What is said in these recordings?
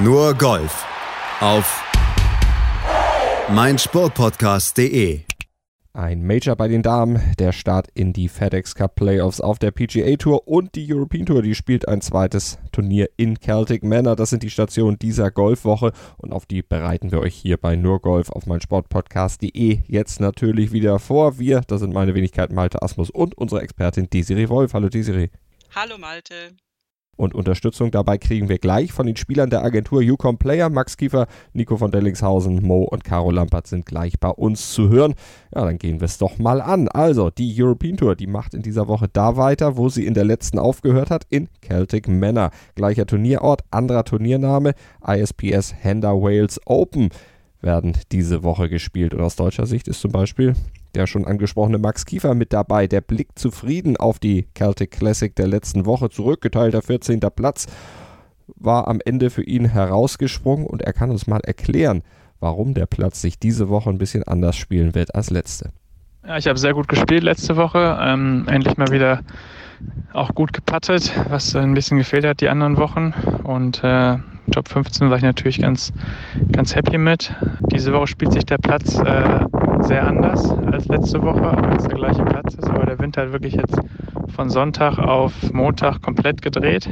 Nur Golf auf meinsportpodcast.de. Ein Major bei den Damen, der Start in die FedEx Cup Playoffs auf der PGA Tour und die European Tour, die spielt ein zweites Turnier in Celtic Manor. Das sind die Stationen dieser Golfwoche und auf die bereiten wir euch hier bei Nur Golf auf meinsportpodcast.de jetzt natürlich wieder vor. Wir, das sind meine Wenigkeit Malte Asmus und unsere Expertin Desiree Wolf. Hallo Desiree. Hallo Malte. Und Unterstützung dabei kriegen wir gleich von den Spielern der Agentur Ucom Player. Max Kiefer, Nico von Dellingshausen, Mo und Caro Lampert sind gleich bei uns zu hören. Ja, dann gehen wir es doch mal an. Also, die European Tour, die macht in dieser Woche da weiter, wo sie in der letzten aufgehört hat, in Celtic Manor. Gleicher Turnierort, anderer Turniername, ISPS Hender Wales Open werden diese Woche gespielt. Und aus deutscher Sicht ist zum Beispiel der schon angesprochene Max Kiefer mit dabei. Der blickt zufrieden auf die Celtic Classic der letzten Woche zurück. Geteilter 14. Platz war am Ende für ihn herausgesprungen und er kann uns mal erklären, warum der Platz sich diese Woche ein bisschen anders spielen wird als letzte. Ja, ich habe sehr gut gespielt letzte Woche. Ähm, endlich mal wieder auch gut gepattet, was ein bisschen gefehlt hat die anderen Wochen. Und äh, Top 15 war ich natürlich ganz, ganz happy mit. Diese Woche spielt sich der Platz äh, sehr anders als letzte Woche, auch wenn es der gleiche Platz ist. Aber der Wind hat wirklich jetzt von Sonntag auf Montag komplett gedreht.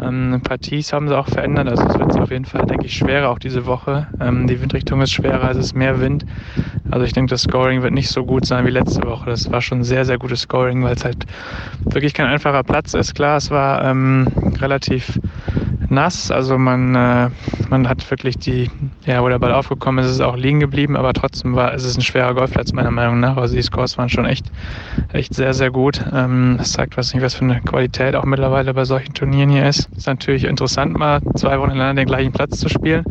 Ähm, Parties haben sie auch verändert, also es wird auf jeden Fall, denke ich, schwerer auch diese Woche. Ähm, die Windrichtung ist schwerer, es ist mehr Wind. Also ich denke, das Scoring wird nicht so gut sein wie letzte Woche. Das war schon sehr, sehr gutes Scoring, weil es halt wirklich kein einfacher Platz ist. Klar, es war ähm, relativ nass. Also man, äh, man hat wirklich die, ja, wo der Ball aufgekommen ist, ist auch liegen geblieben, aber trotzdem war ist es ein schwerer Golfplatz meiner Meinung nach. Also die Scores waren schon echt, echt sehr, sehr gut. Ähm, das zeigt was nicht, was für eine Qualität auch mittlerweile bei solchen Turnieren hier ist. Ist natürlich interessant, mal zwei Wochen hintereinander den gleichen Platz zu spielen.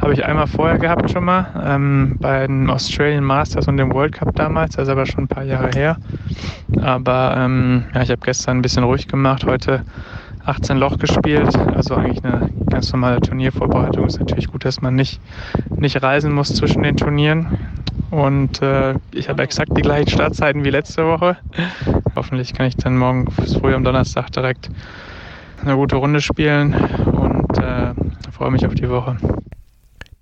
Habe ich einmal vorher gehabt schon mal, ähm, bei den Australian Masters und dem World Cup damals, das ist aber schon ein paar Jahre her. Aber ähm, ja, ich habe gestern ein bisschen ruhig gemacht. Heute 18 Loch gespielt. Also eigentlich eine ganz normale Turniervorbereitung. Ist natürlich gut, dass man nicht, nicht reisen muss zwischen den Turnieren. Und äh, ich habe exakt die gleichen Startzeiten wie letzte Woche. Hoffentlich kann ich dann morgen früh am Donnerstag direkt eine gute Runde spielen und äh, freue mich auf die Woche.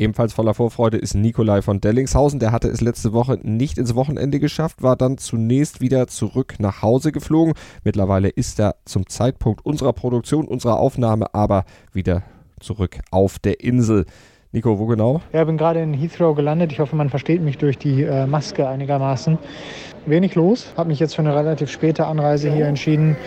Ebenfalls voller Vorfreude ist Nikolai von Dellingshausen. Der hatte es letzte Woche nicht ins Wochenende geschafft, war dann zunächst wieder zurück nach Hause geflogen. Mittlerweile ist er zum Zeitpunkt unserer Produktion, unserer Aufnahme aber wieder zurück auf der Insel. Nico, wo genau? Ja, ich bin gerade in Heathrow gelandet. Ich hoffe, man versteht mich durch die äh, Maske einigermaßen. Wenig los. Habe mich jetzt für eine relativ späte Anreise hier entschieden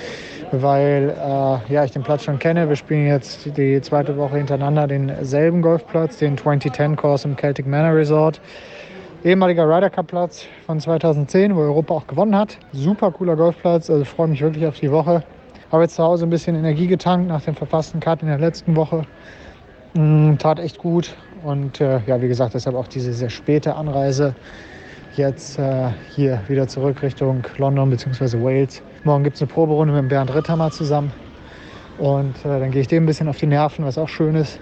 weil äh, ja, ich den Platz schon kenne. Wir spielen jetzt die zweite Woche hintereinander denselben Golfplatz, den 2010 Course im Celtic Manor Resort. Ehemaliger Ryder Cup Platz von 2010, wo Europa auch gewonnen hat. Super cooler Golfplatz, also freue mich wirklich auf die Woche. Habe jetzt zu Hause ein bisschen Energie getankt nach dem verpassten Cut in der letzten Woche. Mm, tat echt gut und äh, ja, wie gesagt, deshalb auch diese sehr späte Anreise jetzt äh, hier wieder zurück Richtung London bzw. Wales. Morgen gibt es eine Proberunde mit Bernd Ritthammer zusammen. Und äh, dann gehe ich dem ein bisschen auf die Nerven, was auch schön ist.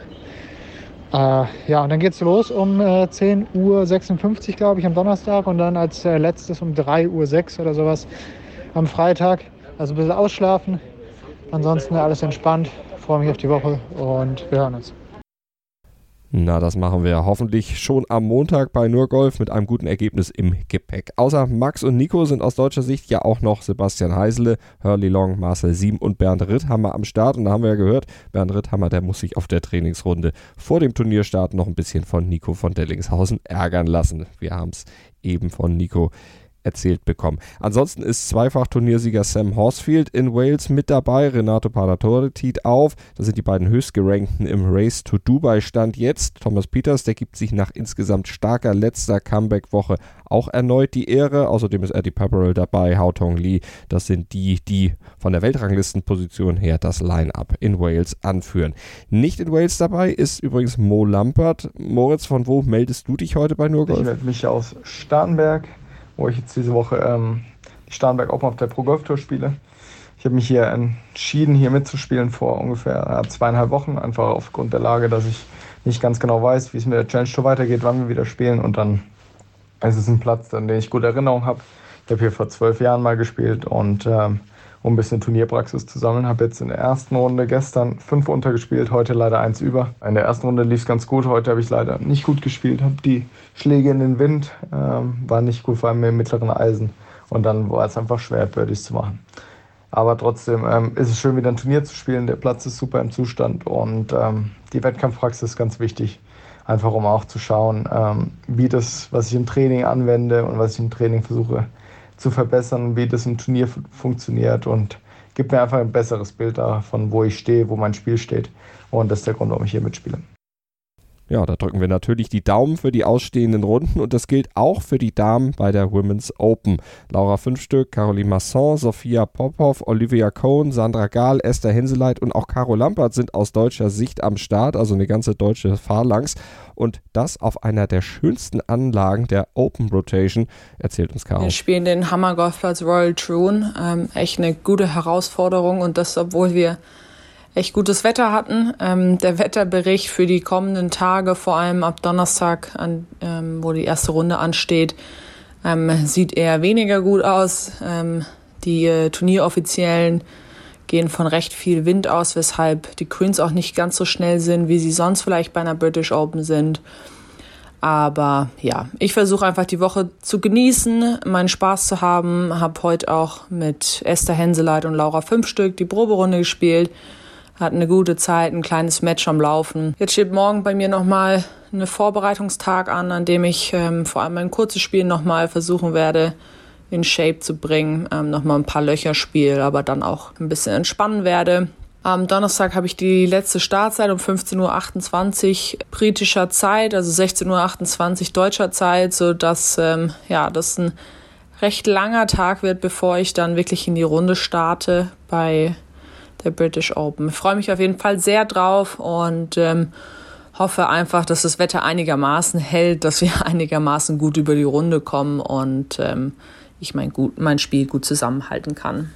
Äh, ja, und dann geht es los um äh, 10.56 Uhr, glaube ich, am Donnerstag. Und dann als äh, letztes um 3.06 Uhr oder sowas am Freitag. Also ein bisschen ausschlafen. Ansonsten alles entspannt. Freue mich auf die Woche und wir hören uns. Na, das machen wir hoffentlich schon am Montag bei Nur Golf mit einem guten Ergebnis im Gepäck. Außer Max und Nico sind aus deutscher Sicht ja auch noch Sebastian Heisele, Hurley Long, Marcel Sieben und Bernd Ritthammer am Start. Und da haben wir ja gehört, Bernd Ritthammer, der muss sich auf der Trainingsrunde vor dem Turnierstart noch ein bisschen von Nico von Dellingshausen ärgern lassen. Wir haben es eben von Nico erzählt bekommen. Ansonsten ist Zweifach-Turniersieger Sam Horsfield in Wales mit dabei. Renato Paratore tiet auf. Das sind die beiden höchstgerankten im Race to Dubai Stand jetzt. Thomas Peters, der gibt sich nach insgesamt starker letzter Comeback-Woche auch erneut die Ehre. Außerdem ist Eddie Pepperell dabei, Hao Tong Lee. Das sind die, die von der Weltranglistenposition her das Line-Up in Wales anführen. Nicht in Wales dabei ist übrigens Mo Lampert. Moritz, von wo meldest du dich heute bei Nurgolf? Ich melde mich aus Starnberg wo ich jetzt diese Woche ähm, die Starnberg Open auf der Pro Golf Tour spiele. Ich habe mich hier entschieden, hier mitzuspielen vor ungefähr äh, zweieinhalb Wochen, einfach aufgrund der Lage, dass ich nicht ganz genau weiß, wie es mit der Challenge Tour weitergeht, wann wir wieder spielen. Und dann ist es ein Platz, an den ich gute Erinnerungen habe. Ich habe hier vor zwölf Jahren mal gespielt und ähm, um ein bisschen Turnierpraxis zu sammeln. Habe jetzt in der ersten Runde gestern fünf untergespielt, heute leider eins über. In der ersten Runde lief es ganz gut, heute habe ich leider nicht gut gespielt, habe die Schläge in den Wind, ähm, war nicht gut, vor allem im mittleren Eisen. Und dann war es einfach schwer, Birdies zu machen. Aber trotzdem ähm, ist es schön, wieder ein Turnier zu spielen. Der Platz ist super im Zustand und ähm, die Wettkampfpraxis ist ganz wichtig. Einfach um auch zu schauen, ähm, wie das, was ich im Training anwende und was ich im Training versuche zu verbessern, wie das im Turnier funktioniert und gibt mir einfach ein besseres Bild davon, wo ich stehe, wo mein Spiel steht. Und das ist der Grund, warum ich hier mitspiele. Ja, da drücken wir natürlich die Daumen für die ausstehenden Runden und das gilt auch für die Damen bei der Women's Open. Laura Fünfstück, Caroline Masson, Sophia Popov, Olivia Cohn, Sandra Gahl, Esther Henseleit und auch Caro Lampert sind aus deutscher Sicht am Start, also eine ganze deutsche Phalanx. Und das auf einer der schönsten Anlagen der Open Rotation, erzählt uns Caro. Wir spielen den Hammer Golfplatz Royal Troon. Ähm, echt eine gute Herausforderung und das, obwohl wir echt gutes Wetter hatten. Ähm, der Wetterbericht für die kommenden Tage, vor allem ab Donnerstag, an, ähm, wo die erste Runde ansteht, ähm, sieht eher weniger gut aus. Ähm, die äh, Turnieroffiziellen gehen von recht viel Wind aus, weshalb die Queens auch nicht ganz so schnell sind, wie sie sonst vielleicht bei einer British Open sind. Aber ja, ich versuche einfach die Woche zu genießen, meinen Spaß zu haben. Habe heute auch mit Esther Henseleit und Laura Fünfstück die Proberunde gespielt hatten eine gute Zeit, ein kleines Match am Laufen. Jetzt steht morgen bei mir nochmal ein Vorbereitungstag an, an dem ich ähm, vor allem mein kurzes Spiel nochmal versuchen werde, in Shape zu bringen, ähm, nochmal ein paar Löcher spiele, aber dann auch ein bisschen entspannen werde. Am Donnerstag habe ich die letzte Startzeit um 15.28 Uhr britischer Zeit, also 16.28 Uhr deutscher Zeit, so dass ähm, ja, das ein recht langer Tag wird, bevor ich dann wirklich in die Runde starte bei der British Open. Ich freue mich auf jeden Fall sehr drauf und ähm, hoffe einfach, dass das Wetter einigermaßen hält, dass wir einigermaßen gut über die Runde kommen und ähm, ich mein, gut, mein Spiel gut zusammenhalten kann.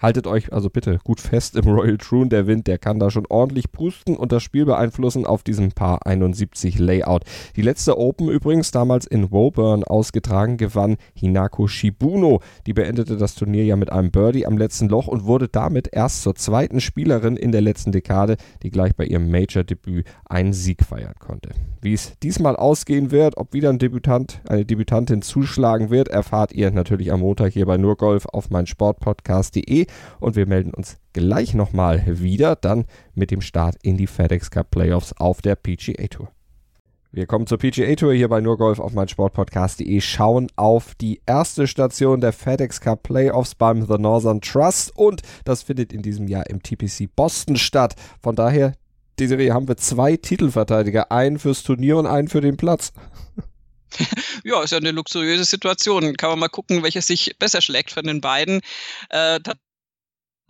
Haltet euch also bitte gut fest im Royal Troon. Der Wind, der kann da schon ordentlich pusten und das Spiel beeinflussen auf diesem Paar 71 Layout. Die letzte Open übrigens damals in Woburn ausgetragen gewann Hinako Shibuno. Die beendete das Turnier ja mit einem Birdie am letzten Loch und wurde damit erst zur zweiten Spielerin in der letzten Dekade, die gleich bei ihrem Major-Debüt einen Sieg feiern konnte. Wie es diesmal ausgehen wird, ob wieder ein Debütant, eine Debütantin zuschlagen wird, erfahrt ihr natürlich am Montag hier bei Nurgolf auf meinsportpodcast.de und wir melden uns gleich nochmal wieder, dann mit dem Start in die FedEx Cup Playoffs auf der PGA Tour. Wir kommen zur PGA Tour hier bei Nurgolf auf meinsportpodcast.de, schauen auf die erste Station der FedEx Cup Playoffs beim The Northern Trust und das findet in diesem Jahr im TPC Boston statt. Von daher, die Serie haben wir zwei Titelverteidiger, einen fürs Turnier und einen für den Platz. ja, ist ja eine luxuriöse Situation. Kann man mal gucken, welches sich besser schlägt von den beiden. Äh,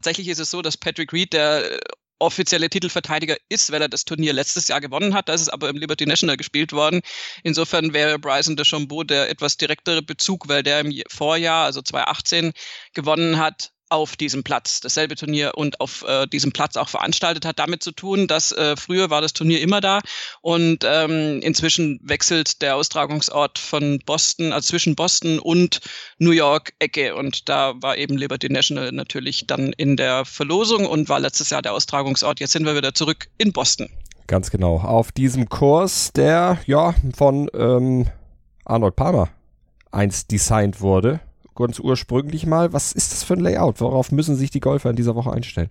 tatsächlich ist es so, dass Patrick Reed der äh, offizielle Titelverteidiger ist, weil er das Turnier letztes Jahr gewonnen hat. Das ist aber im Liberty National gespielt worden. Insofern wäre Bryson de Chambeau der etwas direktere Bezug, weil der im Vorjahr, also 2018, gewonnen hat auf diesem Platz dasselbe Turnier und auf äh, diesem Platz auch veranstaltet hat, damit zu tun, dass äh, früher war das Turnier immer da und ähm, inzwischen wechselt der Austragungsort von Boston, also zwischen Boston und New York Ecke und da war eben Liberty National natürlich dann in der Verlosung und war letztes Jahr der Austragungsort. Jetzt sind wir wieder zurück in Boston. Ganz genau. Auf diesem Kurs, der ja von ähm, Arnold Palmer einst designt wurde ganz ursprünglich mal. Was ist das für ein Layout? Worauf müssen sich die Golfer in dieser Woche einstellen?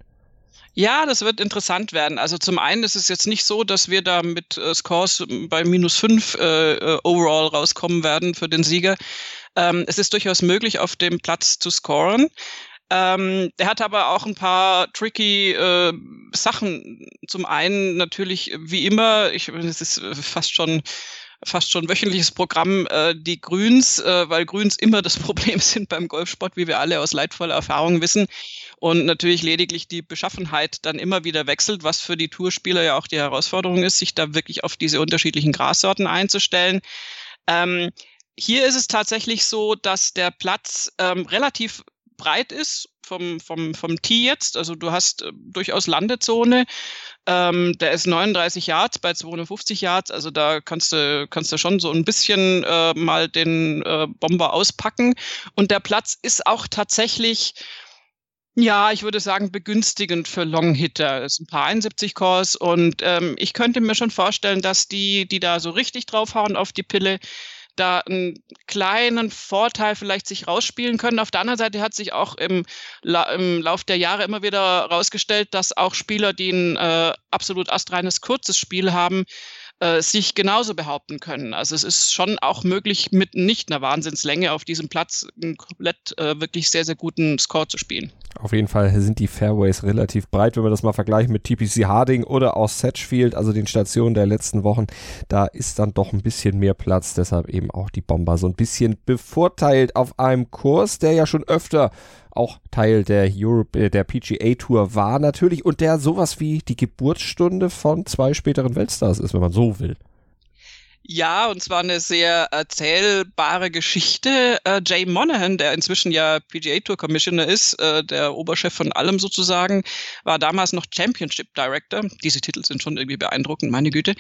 Ja, das wird interessant werden. Also zum einen ist es jetzt nicht so, dass wir da mit äh, Scores bei minus fünf äh, äh, overall rauskommen werden für den Sieger. Ähm, es ist durchaus möglich, auf dem Platz zu scoren. Ähm, der hat aber auch ein paar tricky äh, Sachen. Zum einen natürlich, wie immer, ich, es ist fast schon fast schon wöchentliches Programm äh, die Grüns, äh, weil Grüns immer das Problem sind beim Golfsport, wie wir alle aus leidvoller Erfahrung wissen. Und natürlich lediglich die Beschaffenheit dann immer wieder wechselt, was für die Tourspieler ja auch die Herausforderung ist, sich da wirklich auf diese unterschiedlichen Grassorten einzustellen. Ähm, hier ist es tatsächlich so, dass der Platz ähm, relativ breit ist vom, vom, vom Tee jetzt. Also du hast äh, durchaus Landezone. Ähm, der ist 39 Yards bei 250 Yards. Also da kannst du, kannst du schon so ein bisschen äh, mal den äh, Bomber auspacken. Und der Platz ist auch tatsächlich Ja, ich würde sagen, begünstigend für Longhitter. Es sind ein paar 71 Cores und ähm, ich könnte mir schon vorstellen, dass die, die da so richtig draufhauen auf die Pille, da einen kleinen Vorteil vielleicht sich rausspielen können. Auf der anderen Seite hat sich auch im, La im Lauf der Jahre immer wieder herausgestellt, dass auch Spieler, die ein äh, absolut astreines kurzes Spiel haben, äh, sich genauso behaupten können. Also es ist schon auch möglich, mit nicht einer Wahnsinnslänge auf diesem Platz einen komplett äh, wirklich sehr, sehr guten Score zu spielen. Auf jeden Fall sind die Fairways relativ breit, wenn wir das mal vergleichen mit TPC Harding oder auch Satchfield, also den Stationen der letzten Wochen. Da ist dann doch ein bisschen mehr Platz, deshalb eben auch die Bomber so ein bisschen bevorteilt auf einem Kurs, der ja schon öfter auch Teil der Europe, äh, der PGA Tour war natürlich und der sowas wie die Geburtsstunde von zwei späteren Weltstars ist, wenn man so will. Ja, und zwar eine sehr erzählbare Geschichte. Äh, Jay Monahan, der inzwischen ja PGA Tour Commissioner ist, äh, der Oberchef von allem sozusagen, war damals noch Championship Director. Diese Titel sind schon irgendwie beeindruckend, meine Güte.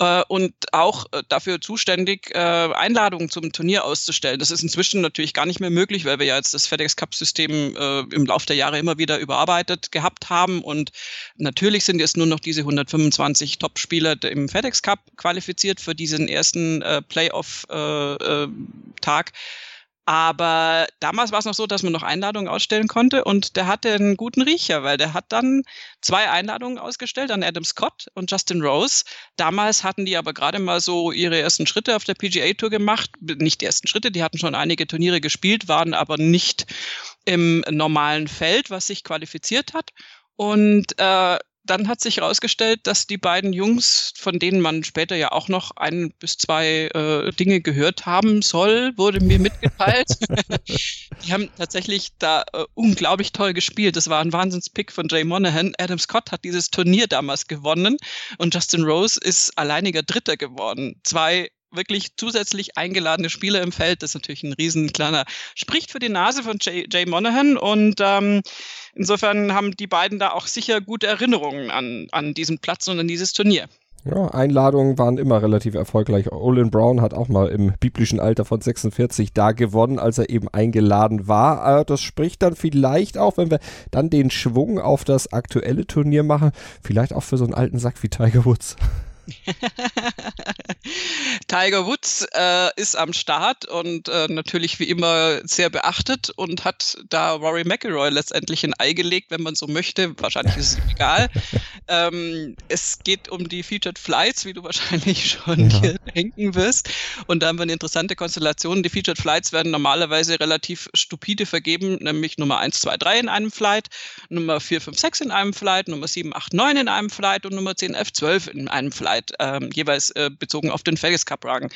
Äh, und auch äh, dafür zuständig, äh, Einladungen zum Turnier auszustellen. Das ist inzwischen natürlich gar nicht mehr möglich, weil wir ja jetzt das FedEx Cup System äh, im Laufe der Jahre immer wieder überarbeitet gehabt haben. Und natürlich sind jetzt nur noch diese 125 Top-Spieler im FedEx Cup qualifiziert für diesen ersten äh, Playoff-Tag. Äh, äh, aber damals war es noch so, dass man noch Einladungen ausstellen konnte und der hatte einen guten Riecher, weil der hat dann zwei Einladungen ausgestellt an Adam Scott und Justin Rose. Damals hatten die aber gerade mal so ihre ersten Schritte auf der PGA Tour gemacht. Nicht die ersten Schritte, die hatten schon einige Turniere gespielt, waren aber nicht im normalen Feld, was sich qualifiziert hat. Und äh, dann hat sich herausgestellt, dass die beiden Jungs, von denen man später ja auch noch ein bis zwei äh, Dinge gehört haben soll, wurde mir mitgeteilt. die haben tatsächlich da äh, unglaublich toll gespielt. Das war ein Wahnsinnspick von Jay Monahan. Adam Scott hat dieses Turnier damals gewonnen und Justin Rose ist alleiniger Dritter geworden. Zwei wirklich zusätzlich eingeladene Spieler im Feld. Das ist natürlich ein riesen kleiner, spricht für die Nase von Jay, Jay Monahan und ähm, insofern haben die beiden da auch sicher gute Erinnerungen an, an diesen Platz und an dieses Turnier. Ja, Einladungen waren immer relativ erfolgreich. Olin Brown hat auch mal im biblischen Alter von 46 da gewonnen, als er eben eingeladen war. Äh, das spricht dann vielleicht auch, wenn wir dann den Schwung auf das aktuelle Turnier machen, vielleicht auch für so einen alten Sack wie Tiger Woods. Tiger Woods äh, ist am Start und äh, natürlich wie immer sehr beachtet und hat da Rory McIlroy letztendlich ein Ei gelegt, wenn man so möchte. Wahrscheinlich ist es ihm egal. ähm, es geht um die Featured Flights, wie du wahrscheinlich schon ja. hier denken wirst. Und da haben wir eine interessante Konstellation. Die Featured Flights werden normalerweise relativ stupide vergeben, nämlich Nummer 1, 2, 3 in einem Flight, Nummer 4, 5, 6 in einem Flight, Nummer 7, 8, 9 in einem Flight und Nummer 10, 11, 12 in einem Flight. Zeit, ähm, jeweils äh, bezogen auf den Vegas Cup Rang.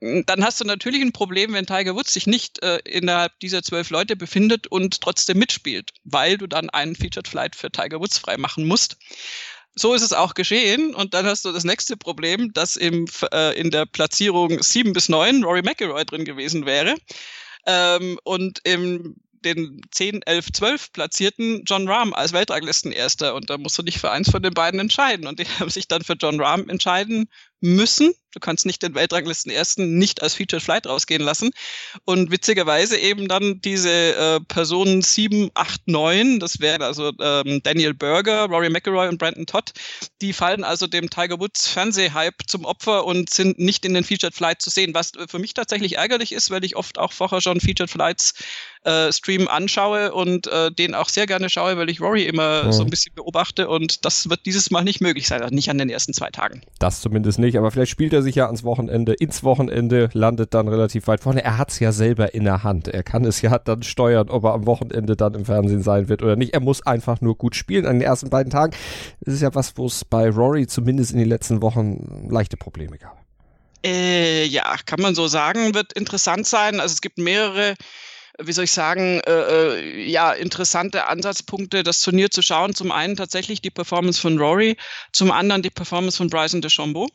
Dann hast du natürlich ein Problem, wenn Tiger Woods sich nicht äh, innerhalb dieser zwölf Leute befindet und trotzdem mitspielt, weil du dann einen Featured Flight für Tiger Woods freimachen musst. So ist es auch geschehen. Und dann hast du das nächste Problem, dass im, äh, in der Platzierung sieben bis neun Rory McIlroy drin gewesen wäre. Ähm, und im den 10, 11, 12 platzierten John Rahm als Weltranglistenerster und da musst du dich für eins von den beiden entscheiden und die haben sich dann für John Rahm entscheiden müssen. Du kannst nicht den Weltranglisten ersten nicht als Featured Flight rausgehen lassen. Und witzigerweise eben dann diese äh, Personen 7, 8, 9, das wären also ähm, Daniel Berger, Rory McIlroy und Brandon Todd, die fallen also dem Tiger Woods Fernsehhype zum Opfer und sind nicht in den Featured Flight zu sehen, was für mich tatsächlich ärgerlich ist, weil ich oft auch vorher schon Featured Flights äh, Stream anschaue und äh, den auch sehr gerne schaue, weil ich Rory immer mhm. so ein bisschen beobachte und das wird dieses Mal nicht möglich sein, also nicht an den ersten zwei Tagen. Das zumindest nicht, aber vielleicht spielt er sich ja ans Wochenende, ins Wochenende, landet dann relativ weit vorne. Er hat es ja selber in der Hand. Er kann es ja dann steuern, ob er am Wochenende dann im Fernsehen sein wird oder nicht. Er muss einfach nur gut spielen an den ersten beiden Tagen. Das ist ja was, wo es bei Rory zumindest in den letzten Wochen leichte Probleme gab. Äh, ja, kann man so sagen, wird interessant sein. Also es gibt mehrere wie soll ich sagen, äh, äh, ja, interessante Ansatzpunkte, das Turnier zu schauen. Zum einen tatsächlich die Performance von Rory, zum anderen die Performance von Bryson DeChambeau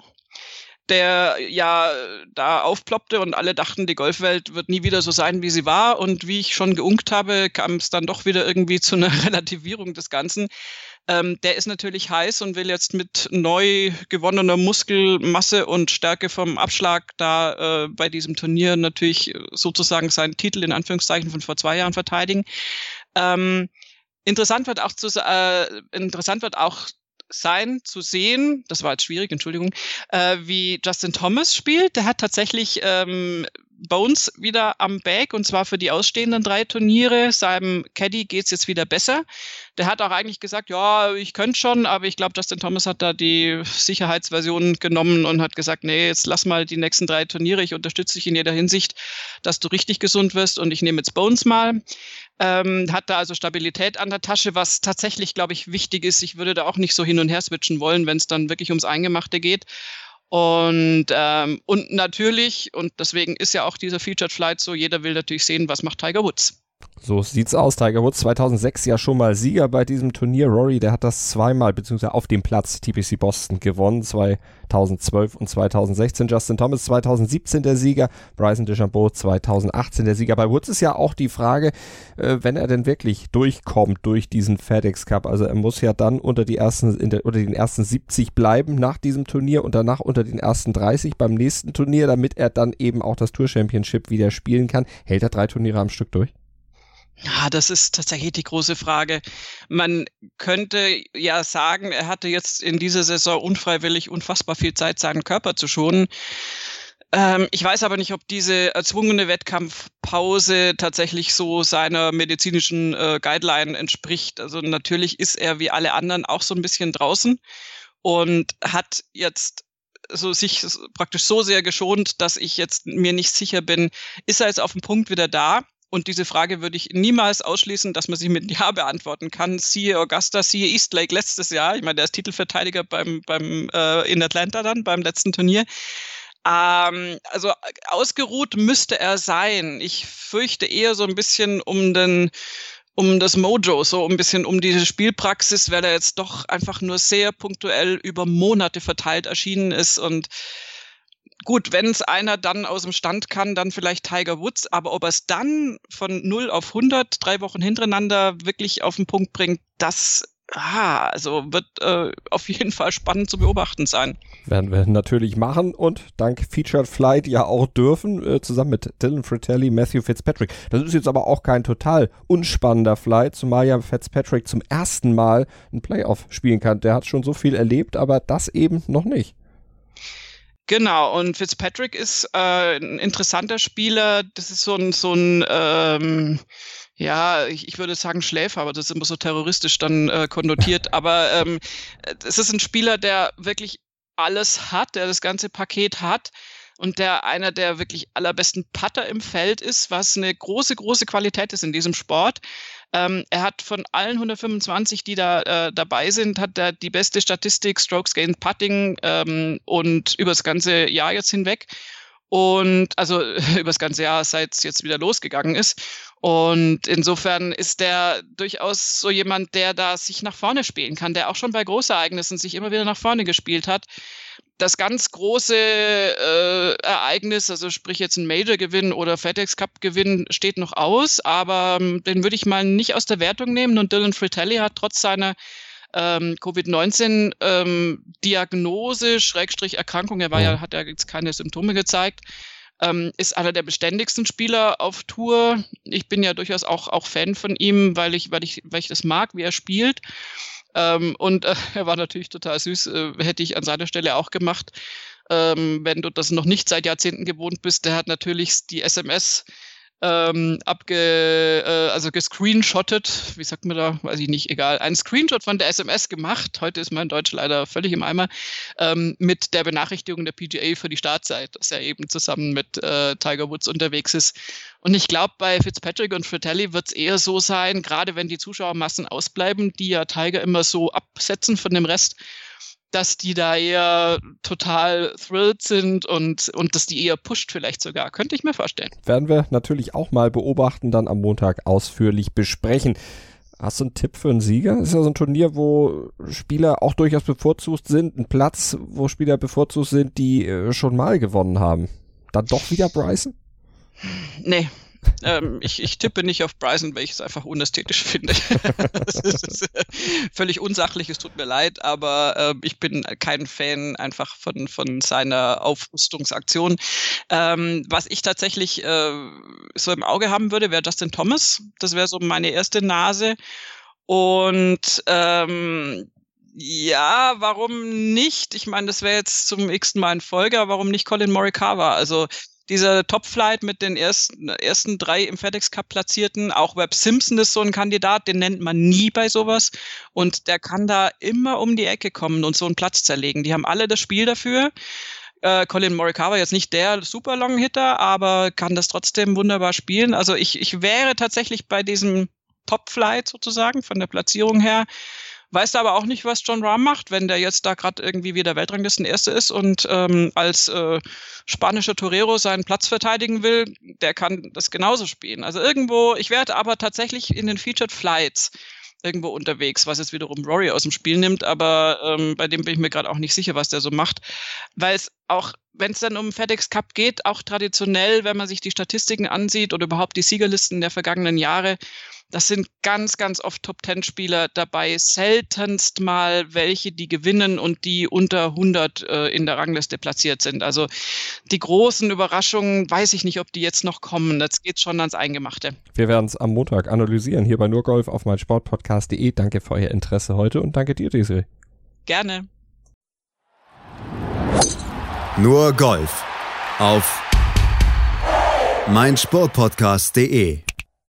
der ja da aufploppte und alle dachten, die Golfwelt wird nie wieder so sein, wie sie war. Und wie ich schon geunkt habe, kam es dann doch wieder irgendwie zu einer Relativierung des Ganzen. Ähm, der ist natürlich heiß und will jetzt mit neu gewonnener Muskelmasse und Stärke vom Abschlag da äh, bei diesem Turnier natürlich sozusagen seinen Titel in Anführungszeichen von vor zwei Jahren verteidigen. Ähm, interessant wird auch zu, äh, interessant wird auch sein, zu sehen, das war jetzt schwierig, Entschuldigung, äh, wie Justin Thomas spielt. Der hat tatsächlich ähm, Bones wieder am Bag und zwar für die ausstehenden drei Turniere. Seinem Caddy geht's jetzt wieder besser. Der hat auch eigentlich gesagt, ja, ich könnte schon, aber ich glaube, Justin Thomas hat da die Sicherheitsversion genommen und hat gesagt, nee, jetzt lass mal die nächsten drei Turniere. Ich unterstütze dich in jeder Hinsicht, dass du richtig gesund wirst und ich nehme jetzt Bones mal. Ähm, hat da also Stabilität an der Tasche, was tatsächlich, glaube ich, wichtig ist. Ich würde da auch nicht so hin und her switchen wollen, wenn es dann wirklich ums Eingemachte geht. Und, ähm, und natürlich, und deswegen ist ja auch dieser Featured Flight so, jeder will natürlich sehen, was macht Tiger Woods. So sieht's aus. Tiger Woods 2006 ja schon mal Sieger bei diesem Turnier. Rory, der hat das zweimal, beziehungsweise auf dem Platz TPC Boston gewonnen. 2012 und 2016. Justin Thomas 2017 der Sieger. Bryson DeChambeau 2018 der Sieger. Bei Woods ist ja auch die Frage, äh, wenn er denn wirklich durchkommt durch diesen FedEx Cup. Also er muss ja dann unter, die ersten, der, unter den ersten 70 bleiben nach diesem Turnier und danach unter den ersten 30 beim nächsten Turnier, damit er dann eben auch das Tour Championship wieder spielen kann. Hält er drei Turniere am Stück durch? Ja, das ist tatsächlich die große Frage. Man könnte ja sagen, er hatte jetzt in dieser Saison unfreiwillig unfassbar viel Zeit, seinen Körper zu schonen. Ähm, ich weiß aber nicht, ob diese erzwungene Wettkampfpause tatsächlich so seiner medizinischen äh, Guideline entspricht. Also natürlich ist er wie alle anderen auch so ein bisschen draußen und hat jetzt so sich praktisch so sehr geschont, dass ich jetzt mir nicht sicher bin, ist er jetzt auf dem Punkt wieder da? Und diese Frage würde ich niemals ausschließen, dass man sie mit Ja beantworten kann. Siehe Augusta, siehe Eastlake letztes Jahr. Ich meine, der ist Titelverteidiger beim, beim äh, in Atlanta dann, beim letzten Turnier. Ähm, also ausgeruht müsste er sein. Ich fürchte eher so ein bisschen um den um das Mojo, so ein bisschen um diese Spielpraxis, weil er jetzt doch einfach nur sehr punktuell über Monate verteilt erschienen ist und gut, wenn es einer dann aus dem Stand kann, dann vielleicht Tiger Woods, aber ob er es dann von 0 auf 100 drei Wochen hintereinander wirklich auf den Punkt bringt, das ah, also wird äh, auf jeden Fall spannend zu beobachten sein. Werden wir natürlich machen und dank Featured Flight ja auch dürfen, äh, zusammen mit Dylan Fratelli, Matthew Fitzpatrick. Das ist jetzt aber auch kein total unspannender Flight, zumal ja Fitzpatrick zum ersten Mal ein Playoff spielen kann. Der hat schon so viel erlebt, aber das eben noch nicht. Genau, und Fitzpatrick ist äh, ein interessanter Spieler. Das ist so ein, so ein ähm, ja, ich, ich würde sagen Schläfer, aber das ist immer so terroristisch dann äh, konnotiert. aber ähm, es ist ein Spieler, der wirklich alles hat, der das ganze Paket hat und der einer der wirklich allerbesten Putter im Feld ist, was eine große, große Qualität ist in diesem Sport. Ähm, er hat von allen 125, die da äh, dabei sind, hat er die beste Statistik, Strokes Gained Putting ähm, und über das ganze Jahr jetzt hinweg. Und also über das ganze Jahr, seit es jetzt wieder losgegangen ist. Und insofern ist der durchaus so jemand, der da sich nach vorne spielen kann, der auch schon bei Großereignissen sich immer wieder nach vorne gespielt hat das ganz große äh, Ereignis, also sprich jetzt ein Major-Gewinn oder FedEx Cup-Gewinn, steht noch aus, aber ähm, den würde ich mal nicht aus der Wertung nehmen. Und Dylan Fratelli hat trotz seiner ähm, Covid-19-Diagnose, ähm, Schrägstrich Erkrankung, er war ja, hat ja jetzt keine Symptome gezeigt, ähm, ist einer der beständigsten Spieler auf Tour. Ich bin ja durchaus auch, auch Fan von ihm, weil ich, weil ich, weil ich das mag, wie er spielt. Ähm, und äh, er war natürlich total süß, äh, hätte ich an seiner Stelle auch gemacht. Ähm, wenn du das noch nicht seit Jahrzehnten gewohnt bist, der hat natürlich die SMS ähm, abge, äh, also gescreenshottet, wie sagt man da, weiß ich nicht, egal, ein Screenshot von der SMS gemacht, heute ist mein Deutsch leider völlig im Eimer, ähm, mit der Benachrichtigung der PGA für die Startzeit, dass er eben zusammen mit äh, Tiger Woods unterwegs ist. Und ich glaube, bei Fitzpatrick und Fratelli wird es eher so sein, gerade wenn die Zuschauermassen ausbleiben, die ja Tiger immer so absetzen von dem Rest, dass die da eher total thrilled sind und, und dass die eher pusht vielleicht sogar. Könnte ich mir vorstellen. Werden wir natürlich auch mal beobachten, dann am Montag ausführlich besprechen. Hast du einen Tipp für einen Sieger? Das ist ja so ein Turnier, wo Spieler auch durchaus bevorzugt sind. Ein Platz, wo Spieler bevorzugt sind, die äh, schon mal gewonnen haben. Dann doch wieder Bryson? Nee, ähm, ich, ich, tippe nicht auf Bryson, weil ich es einfach unästhetisch finde. das ist äh, völlig unsachlich, es tut mir leid, aber äh, ich bin kein Fan einfach von, von seiner Aufrüstungsaktion. Ähm, was ich tatsächlich äh, so im Auge haben würde, wäre Justin Thomas. Das wäre so meine erste Nase. Und ähm, ja, warum nicht? Ich meine, das wäre jetzt zum x-ten Mal in Folge, aber warum nicht Colin Morikawa? Also dieser Top-Flight mit den ersten, ersten drei im FedEx Cup platzierten, auch Webb Simpson ist so ein Kandidat, den nennt man nie bei sowas. Und der kann da immer um die Ecke kommen und so einen Platz zerlegen. Die haben alle das Spiel dafür. Äh, Colin Morikawa jetzt nicht der super Long Hitter, aber kann das trotzdem wunderbar spielen. Also ich, ich wäre tatsächlich bei diesem Top-Flight sozusagen von der Platzierung her Weiß aber auch nicht, was John Rahm macht, wenn der jetzt da gerade irgendwie wieder Weltranglisten Erste ist und ähm, als äh, spanischer Torero seinen Platz verteidigen will, der kann das genauso spielen. Also irgendwo, ich werde aber tatsächlich in den Featured Flights irgendwo unterwegs, was jetzt wiederum Rory aus dem Spiel nimmt, aber ähm, bei dem bin ich mir gerade auch nicht sicher, was der so macht, weil es auch, wenn es dann um FedEx Cup geht, auch traditionell, wenn man sich die Statistiken ansieht oder überhaupt die Siegerlisten der vergangenen Jahre, das sind ganz, ganz oft Top-10-Spieler dabei, seltenst mal welche, die gewinnen und die unter 100 äh, in der Rangliste platziert sind. Also die großen Überraschungen, weiß ich nicht, ob die jetzt noch kommen. Das geht schon ans Eingemachte. Wir werden es am Montag analysieren, hier bei Nurgolf auf meinsportpodcast.de. Danke für euer Interesse heute und danke dir, Desiree. Gerne. Nur Golf auf meinsportpodcast.de